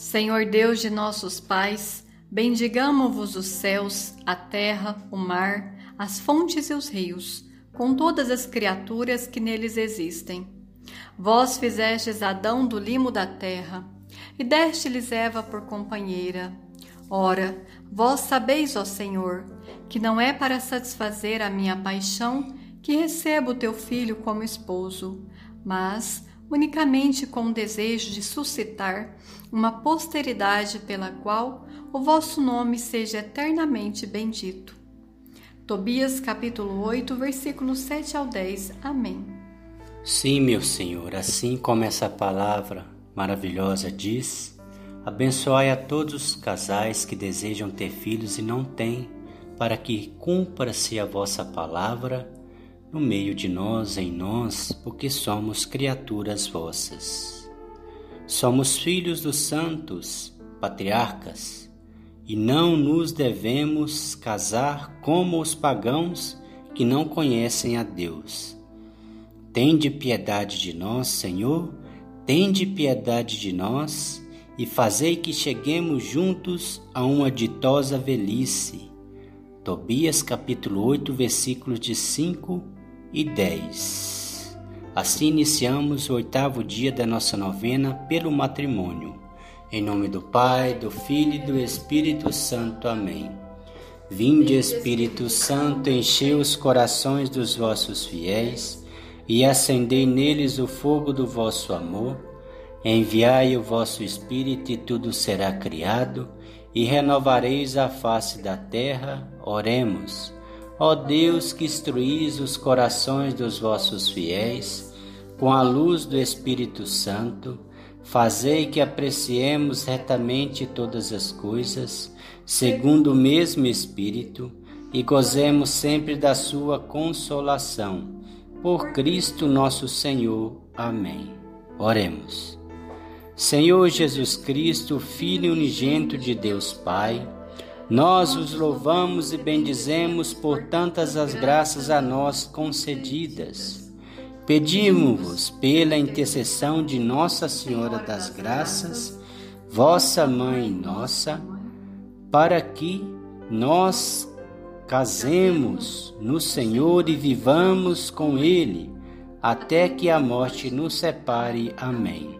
Senhor Deus de nossos pais, bendigamo-vos os céus, a terra, o mar, as fontes e os rios, com todas as criaturas que neles existem. Vós fizestes Adão do limo da terra, e deste-lhes Eva por companheira. Ora, vós sabeis, ó Senhor, que não é para satisfazer a minha paixão que recebo teu filho como esposo, mas unicamente com o desejo de suscitar uma posteridade pela qual o vosso nome seja eternamente bendito. Tobias capítulo 8, versículos 7 ao 10. Amém. Sim, meu Senhor, assim como essa palavra maravilhosa diz, abençoai a todos os casais que desejam ter filhos e não têm, para que cumpra-se a vossa palavra no meio de nós, em nós, porque somos criaturas vossas. Somos filhos dos santos, patriarcas, e não nos devemos casar como os pagãos que não conhecem a Deus. Tende piedade de nós, Senhor, tende piedade de nós, e fazei que cheguemos juntos a uma ditosa velhice. Tobias capítulo 8, versículos de 5 e 10. Assim iniciamos o oitavo dia da nossa novena pelo matrimônio. Em nome do Pai, do Filho e do Espírito Santo. Amém. Vinde, Espírito Santo, enchei os corações dos vossos fiéis e acendei neles o fogo do vosso amor. Enviai o vosso Espírito e tudo será criado, e renovareis a face da terra. Oremos. Ó Deus que instruís os corações dos vossos fiéis, com a luz do Espírito Santo, fazei que apreciemos retamente todas as coisas, segundo o mesmo Espírito, e gozemos sempre da sua consolação. Por Cristo nosso Senhor. Amém. Oremos. Senhor Jesus Cristo, Filho unigento de Deus Pai, nós os louvamos e bendizemos por tantas as graças a nós concedidas. Pedimos-vos pela intercessão de Nossa Senhora das Graças, vossa mãe nossa, para que nós casemos no Senhor e vivamos com Ele, até que a morte nos separe. Amém.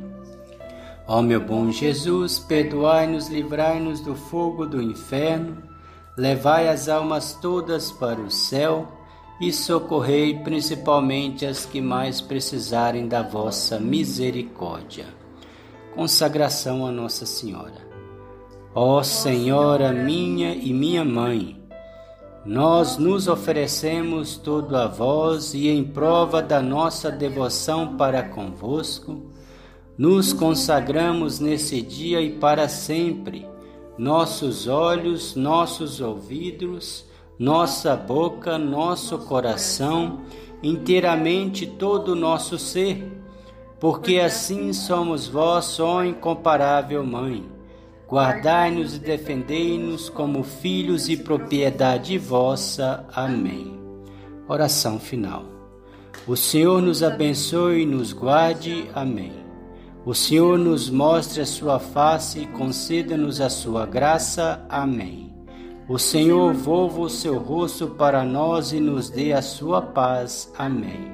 Ó meu bom Jesus, perdoai-nos, livrai-nos do fogo do inferno, levai as almas todas para o céu e socorrei principalmente as que mais precisarem da vossa misericórdia. Consagração a Nossa Senhora. Ó Senhora minha e minha mãe, nós nos oferecemos todo a vós e em prova da nossa devoção para convosco, nos consagramos nesse dia e para sempre, nossos olhos, nossos ouvidos, nossa boca, nosso coração, inteiramente todo o nosso ser, porque assim somos vós, ó incomparável Mãe. Guardai-nos e defendei-nos como filhos e propriedade vossa. Amém. Oração final. O Senhor nos abençoe e nos guarde. Amém. O Senhor nos mostre a sua face e conceda-nos a sua graça. Amém. O Senhor volva o seu rosto para nós e nos dê a sua paz. Amém.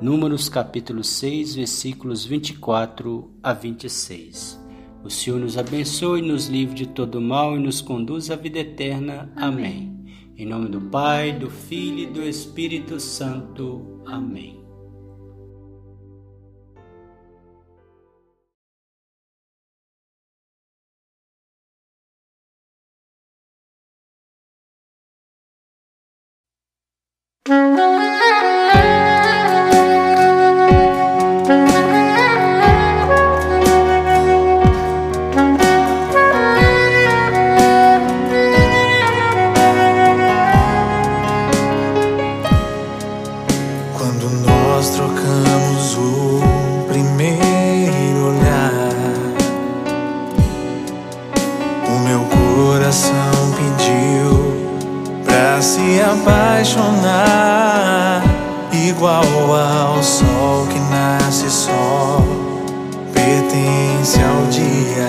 Números capítulo 6, versículos 24 a 26. O Senhor nos abençoe, nos livre de todo mal e nos conduz à vida eterna. Amém. Amém. Em nome do Pai, do Filho e do Espírito Santo. Amém. Quando nós trocamos o ao dia.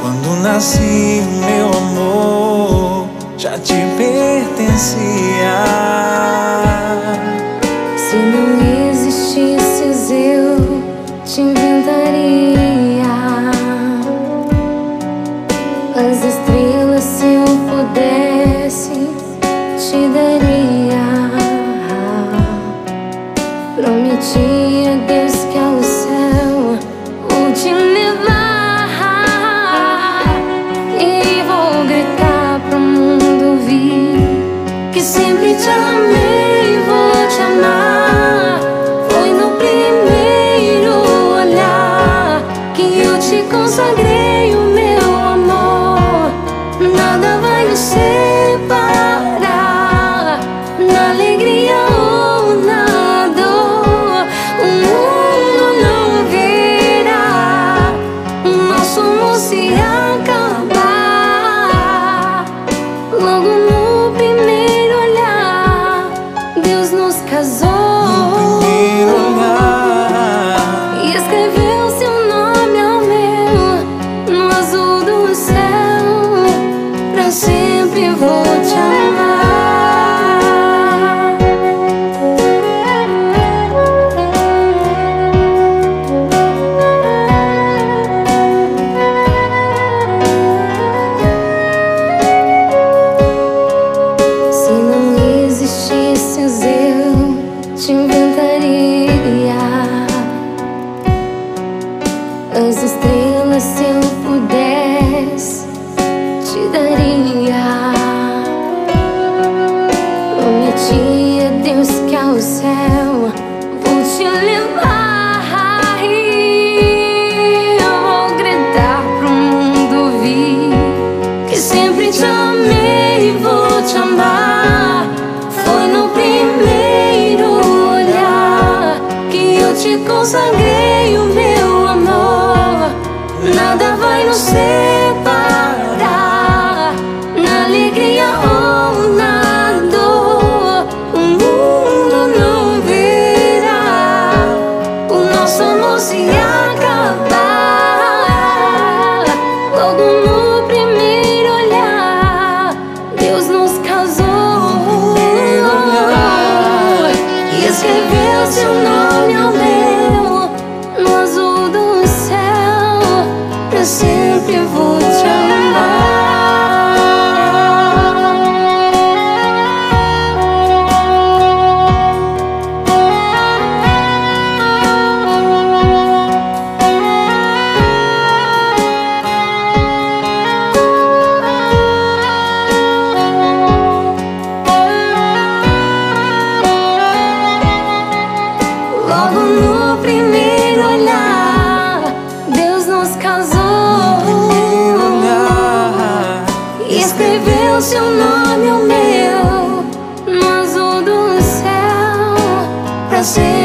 Quando nasci, meu amor já te pertencia. Se não existisses, eu te inventaria. As estrelas, se eu pudesse, te daria. mitamivotana nada vai nos ser. casou e escreveu seu nome o meu no azul do céu pra ser.